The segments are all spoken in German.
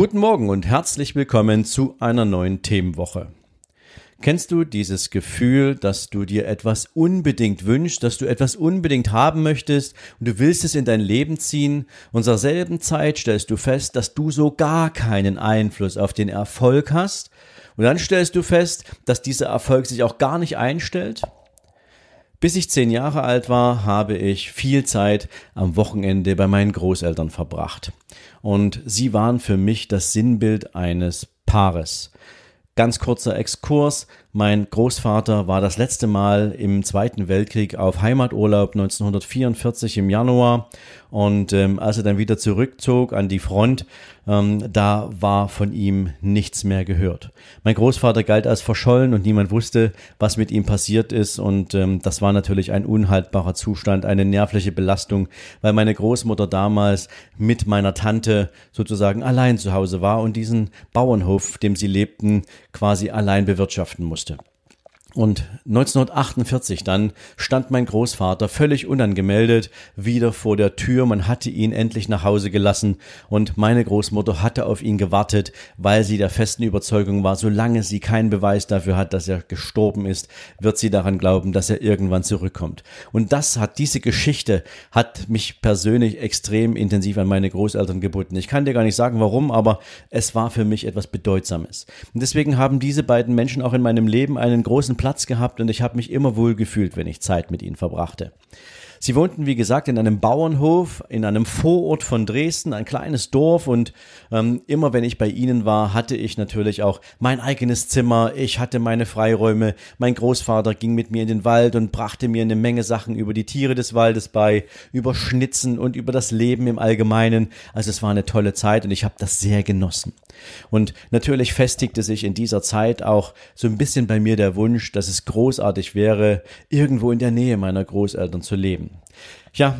Guten Morgen und herzlich willkommen zu einer neuen Themenwoche. Kennst du dieses Gefühl, dass du dir etwas unbedingt wünschst, dass du etwas unbedingt haben möchtest und du willst es in dein Leben ziehen und zur selben Zeit stellst du fest, dass du so gar keinen Einfluss auf den Erfolg hast und dann stellst du fest, dass dieser Erfolg sich auch gar nicht einstellt? Bis ich zehn Jahre alt war, habe ich viel Zeit am Wochenende bei meinen Großeltern verbracht. Und sie waren für mich das Sinnbild eines Paares. Ganz kurzer Exkurs. Mein Großvater war das letzte Mal im Zweiten Weltkrieg auf Heimaturlaub 1944 im Januar und ähm, als er dann wieder zurückzog an die Front, ähm, da war von ihm nichts mehr gehört. Mein Großvater galt als verschollen und niemand wusste, was mit ihm passiert ist und ähm, das war natürlich ein unhaltbarer Zustand, eine nervliche Belastung, weil meine Großmutter damals mit meiner Tante sozusagen allein zu Hause war und diesen Bauernhof, dem sie lebten, quasi allein bewirtschaften musste. Protestant. Und 1948 dann stand mein Großvater völlig unangemeldet wieder vor der Tür. Man hatte ihn endlich nach Hause gelassen und meine Großmutter hatte auf ihn gewartet, weil sie der festen Überzeugung war, solange sie keinen Beweis dafür hat, dass er gestorben ist, wird sie daran glauben, dass er irgendwann zurückkommt. Und das hat, diese Geschichte hat mich persönlich extrem intensiv an meine Großeltern gebunden. Ich kann dir gar nicht sagen, warum, aber es war für mich etwas Bedeutsames. Und deswegen haben diese beiden Menschen auch in meinem Leben einen großen Platz gehabt und ich habe mich immer wohl gefühlt, wenn ich Zeit mit ihnen verbrachte. Sie wohnten, wie gesagt, in einem Bauernhof, in einem Vorort von Dresden, ein kleines Dorf und ähm, immer wenn ich bei ihnen war, hatte ich natürlich auch mein eigenes Zimmer, ich hatte meine Freiräume, mein Großvater ging mit mir in den Wald und brachte mir eine Menge Sachen über die Tiere des Waldes bei, über Schnitzen und über das Leben im Allgemeinen. Also es war eine tolle Zeit und ich habe das sehr genossen. Und natürlich festigte sich in dieser Zeit auch so ein bisschen bei mir der Wunsch, dass es großartig wäre, irgendwo in der Nähe meiner Großeltern zu leben. Ja,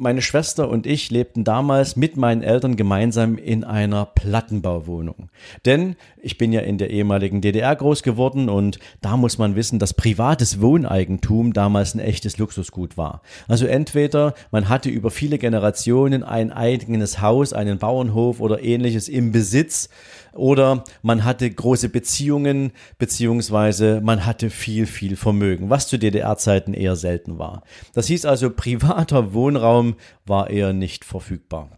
meine Schwester und ich lebten damals mit meinen Eltern gemeinsam in einer Plattenbauwohnung. Denn ich bin ja in der ehemaligen DDR groß geworden und da muss man wissen, dass privates Wohneigentum damals ein echtes Luxusgut war. Also entweder man hatte über viele Generationen ein eigenes Haus, einen Bauernhof oder ähnliches im Besitz oder man hatte große Beziehungen beziehungsweise man hatte viel, viel Vermögen, was zu DDR-Zeiten eher selten war. Das hieß also, privater Wohnraum war eher nicht verfügbar.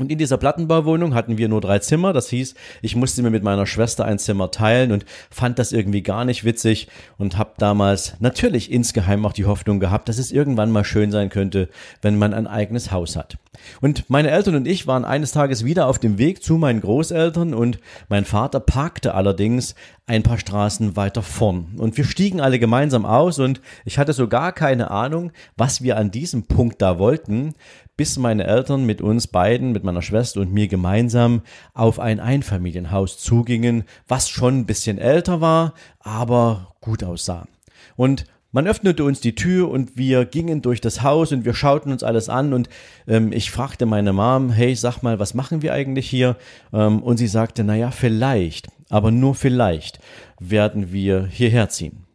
Und in dieser Plattenbauwohnung hatten wir nur drei Zimmer. Das hieß, ich musste mir mit meiner Schwester ein Zimmer teilen und fand das irgendwie gar nicht witzig und habe damals natürlich insgeheim auch die Hoffnung gehabt, dass es irgendwann mal schön sein könnte, wenn man ein eigenes Haus hat. Und meine Eltern und ich waren eines Tages wieder auf dem Weg zu meinen Großeltern und mein Vater parkte allerdings ein paar Straßen weiter vorn. Und wir stiegen alle gemeinsam aus und ich hatte so gar keine Ahnung, was wir an diesem Punkt da wollten, bis meine Eltern mit uns beiden, mit meiner Schwester und mir gemeinsam auf ein Einfamilienhaus zugingen, was schon ein bisschen älter war, aber gut aussah. Und man öffnete uns die Tür und wir gingen durch das Haus und wir schauten uns alles an und ähm, ich fragte meine Mom, hey, sag mal, was machen wir eigentlich hier? Ähm, und sie sagte, naja, vielleicht, aber nur vielleicht werden wir hierher ziehen.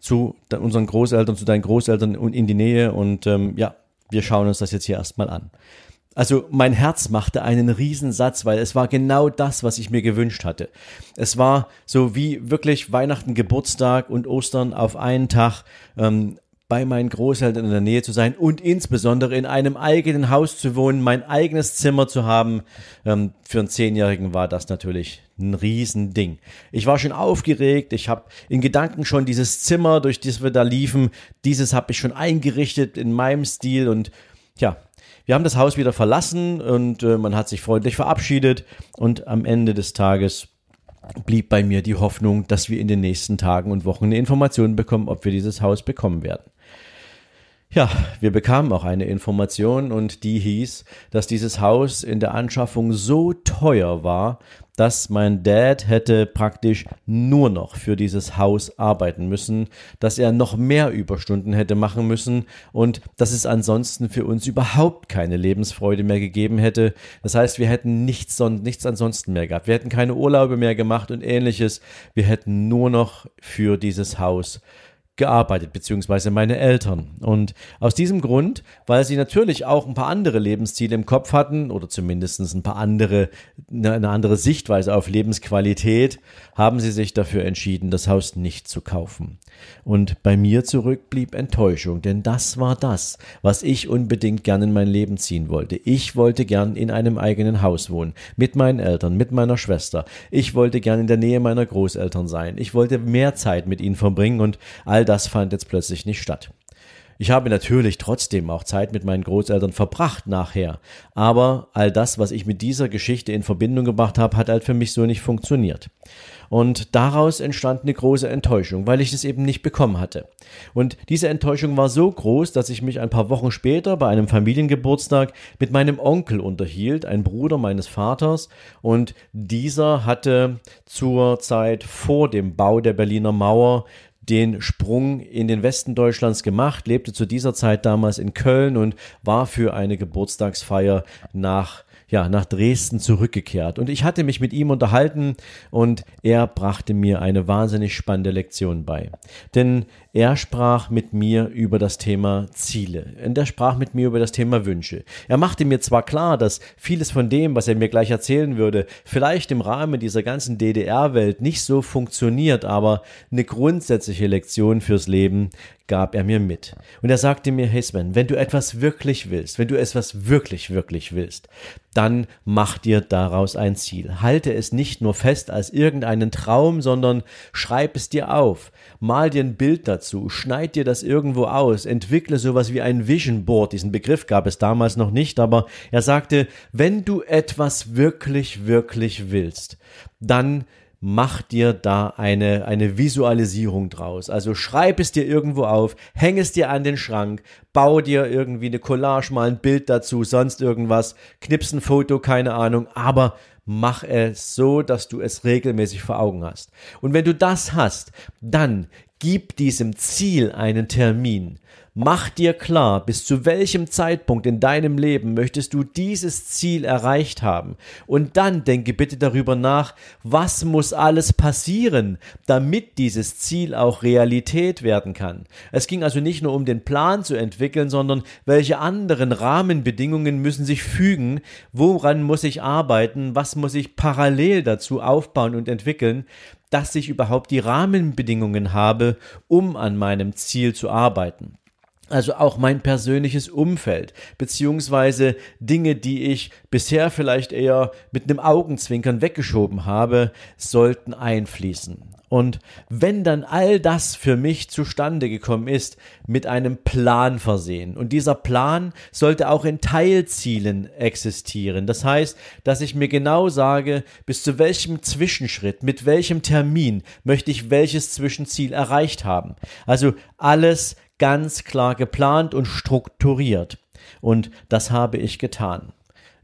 Zu unseren Großeltern, zu deinen Großeltern und in die Nähe und ähm, ja, wir schauen uns das jetzt hier erstmal an. Also mein Herz machte einen Riesensatz, weil es war genau das, was ich mir gewünscht hatte. Es war so wie wirklich Weihnachten, Geburtstag und Ostern auf einen Tag ähm, bei meinen Großeltern in der Nähe zu sein und insbesondere in einem eigenen Haus zu wohnen, mein eigenes Zimmer zu haben. Ähm, für einen Zehnjährigen war das natürlich ein Riesending. Ich war schon aufgeregt, ich habe in Gedanken schon dieses Zimmer, durch das wir da liefen, dieses habe ich schon eingerichtet in meinem Stil und ja, wir haben das Haus wieder verlassen und äh, man hat sich freundlich verabschiedet und am Ende des Tages blieb bei mir die Hoffnung, dass wir in den nächsten Tagen und Wochen eine Information bekommen, ob wir dieses Haus bekommen werden. Ja, wir bekamen auch eine Information und die hieß, dass dieses Haus in der Anschaffung so teuer war, dass mein Dad hätte praktisch nur noch für dieses Haus arbeiten müssen, dass er noch mehr Überstunden hätte machen müssen und dass es ansonsten für uns überhaupt keine Lebensfreude mehr gegeben hätte. Das heißt, wir hätten nichts, nichts ansonsten mehr gehabt. Wir hätten keine Urlaube mehr gemacht und ähnliches. Wir hätten nur noch für dieses Haus gearbeitet, beziehungsweise meine Eltern. Und aus diesem Grund, weil sie natürlich auch ein paar andere Lebensziele im Kopf hatten oder zumindest ein paar andere, eine andere Sichtweise auf Lebensqualität, haben sie sich dafür entschieden, das Haus nicht zu kaufen. Und bei mir zurück blieb Enttäuschung, denn das war das, was ich unbedingt gern in mein Leben ziehen wollte. Ich wollte gern in einem eigenen Haus wohnen, mit meinen Eltern, mit meiner Schwester. Ich wollte gern in der Nähe meiner Großeltern sein. Ich wollte mehr Zeit mit ihnen verbringen und all das fand jetzt plötzlich nicht statt. Ich habe natürlich trotzdem auch Zeit mit meinen Großeltern verbracht nachher, aber all das, was ich mit dieser Geschichte in Verbindung gebracht habe, hat halt für mich so nicht funktioniert. Und daraus entstand eine große Enttäuschung, weil ich es eben nicht bekommen hatte. Und diese Enttäuschung war so groß, dass ich mich ein paar Wochen später bei einem Familiengeburtstag mit meinem Onkel unterhielt, ein Bruder meines Vaters, und dieser hatte zur Zeit vor dem Bau der Berliner Mauer den Sprung in den Westen Deutschlands gemacht, lebte zu dieser Zeit damals in Köln und war für eine Geburtstagsfeier nach ja, nach Dresden zurückgekehrt. Und ich hatte mich mit ihm unterhalten und er brachte mir eine wahnsinnig spannende Lektion bei. Denn er sprach mit mir über das Thema Ziele. Und er sprach mit mir über das Thema Wünsche. Er machte mir zwar klar, dass vieles von dem, was er mir gleich erzählen würde, vielleicht im Rahmen dieser ganzen DDR-Welt nicht so funktioniert, aber eine grundsätzliche Lektion fürs Leben gab er mir mit. Und er sagte mir, hey Sven, wenn du etwas wirklich willst, wenn du etwas wirklich, wirklich willst, dann mach dir daraus ein Ziel. Halte es nicht nur fest als irgendeinen Traum, sondern schreib es dir auf. Mal dir ein Bild dazu, schneid dir das irgendwo aus, entwickle sowas wie ein Vision Board. Diesen Begriff gab es damals noch nicht, aber er sagte, wenn du etwas wirklich, wirklich willst, dann mach dir da eine, eine Visualisierung draus. Also schreib es dir irgendwo auf, häng es dir an den Schrank, bau dir irgendwie eine Collage, mal ein Bild dazu, sonst irgendwas, knips ein Foto, keine Ahnung, aber mach es so, dass du es regelmäßig vor Augen hast. Und wenn du das hast, dann gib diesem Ziel einen Termin. Mach dir klar, bis zu welchem Zeitpunkt in deinem Leben möchtest du dieses Ziel erreicht haben. Und dann denke bitte darüber nach, was muss alles passieren, damit dieses Ziel auch Realität werden kann. Es ging also nicht nur um den Plan zu entwickeln, sondern welche anderen Rahmenbedingungen müssen sich fügen, woran muss ich arbeiten, was muss ich parallel dazu aufbauen und entwickeln, dass ich überhaupt die Rahmenbedingungen habe, um an meinem Ziel zu arbeiten. Also auch mein persönliches Umfeld, beziehungsweise Dinge, die ich bisher vielleicht eher mit einem Augenzwinkern weggeschoben habe, sollten einfließen. Und wenn dann all das für mich zustande gekommen ist, mit einem Plan versehen. Und dieser Plan sollte auch in Teilzielen existieren. Das heißt, dass ich mir genau sage, bis zu welchem Zwischenschritt, mit welchem Termin möchte ich welches Zwischenziel erreicht haben. Also alles ganz klar geplant und strukturiert. Und das habe ich getan.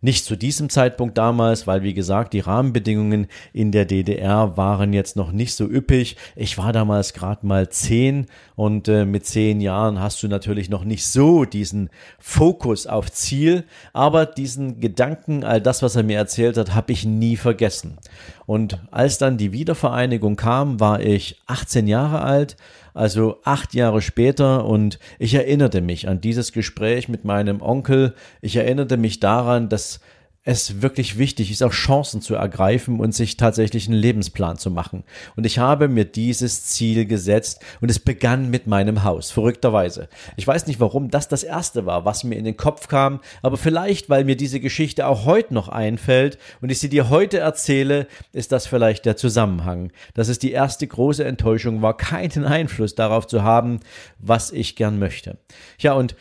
Nicht zu diesem Zeitpunkt damals, weil wie gesagt, die Rahmenbedingungen in der DDR waren jetzt noch nicht so üppig. Ich war damals gerade mal zehn und äh, mit zehn Jahren hast du natürlich noch nicht so diesen Fokus auf Ziel, aber diesen Gedanken, all das, was er mir erzählt hat, habe ich nie vergessen. Und als dann die Wiedervereinigung kam, war ich 18 Jahre alt also acht Jahre später und ich erinnerte mich an dieses Gespräch mit meinem Onkel. Ich erinnerte mich daran, dass es wirklich wichtig ist, auch Chancen zu ergreifen und sich tatsächlich einen Lebensplan zu machen. Und ich habe mir dieses Ziel gesetzt und es begann mit meinem Haus, verrückterweise. Ich weiß nicht, warum das das erste war, was mir in den Kopf kam, aber vielleicht, weil mir diese Geschichte auch heute noch einfällt und ich sie dir heute erzähle, ist das vielleicht der Zusammenhang, dass es die erste große Enttäuschung war, keinen Einfluss darauf zu haben, was ich gern möchte. Ja, und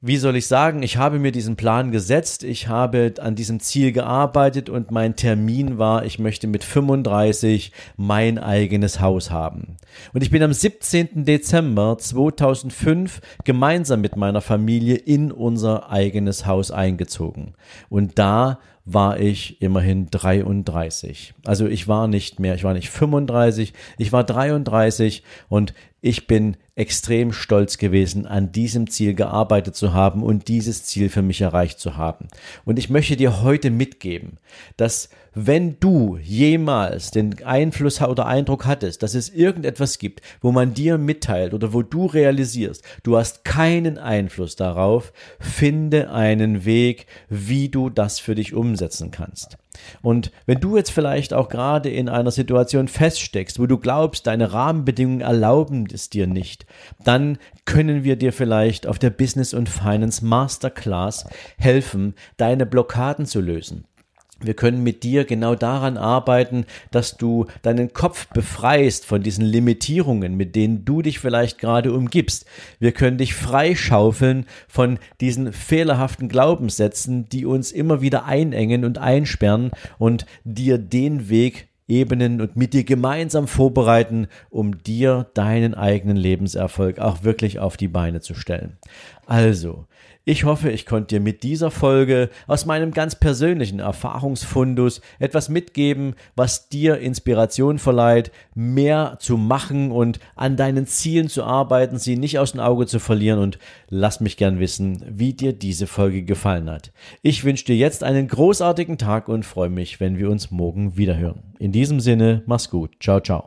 wie soll ich sagen, ich habe mir diesen Plan gesetzt, ich habe an diesem Ziel gearbeitet und mein Termin war, ich möchte mit 35 mein eigenes Haus haben. Und ich bin am 17. Dezember 2005 gemeinsam mit meiner Familie in unser eigenes Haus eingezogen. Und da war ich immerhin 33. Also ich war nicht mehr, ich war nicht 35, ich war 33 und ich bin extrem stolz gewesen, an diesem Ziel gearbeitet zu haben und dieses Ziel für mich erreicht zu haben. Und ich möchte dir heute mitgeben, dass wenn du jemals den Einfluss oder Eindruck hattest, dass es irgendetwas gibt, wo man dir mitteilt oder wo du realisierst, du hast keinen Einfluss darauf, finde einen Weg, wie du das für dich umsetzen kannst. Und wenn du jetzt vielleicht auch gerade in einer Situation feststeckst, wo du glaubst, deine Rahmenbedingungen erlauben es dir nicht, dann können wir dir vielleicht auf der Business und Finance Masterclass helfen, deine Blockaden zu lösen. Wir können mit dir genau daran arbeiten, dass du deinen Kopf befreist von diesen Limitierungen, mit denen du dich vielleicht gerade umgibst. Wir können dich freischaufeln von diesen fehlerhaften Glaubenssätzen, die uns immer wieder einengen und einsperren und dir den Weg ebnen und mit dir gemeinsam vorbereiten, um dir deinen eigenen Lebenserfolg auch wirklich auf die Beine zu stellen. Also, ich hoffe, ich konnte dir mit dieser Folge aus meinem ganz persönlichen Erfahrungsfundus etwas mitgeben, was dir Inspiration verleiht, mehr zu machen und an deinen Zielen zu arbeiten, sie nicht aus dem Auge zu verlieren und lass mich gern wissen, wie dir diese Folge gefallen hat. Ich wünsche dir jetzt einen großartigen Tag und freue mich, wenn wir uns morgen wiederhören. In diesem Sinne, mach's gut. Ciao, ciao.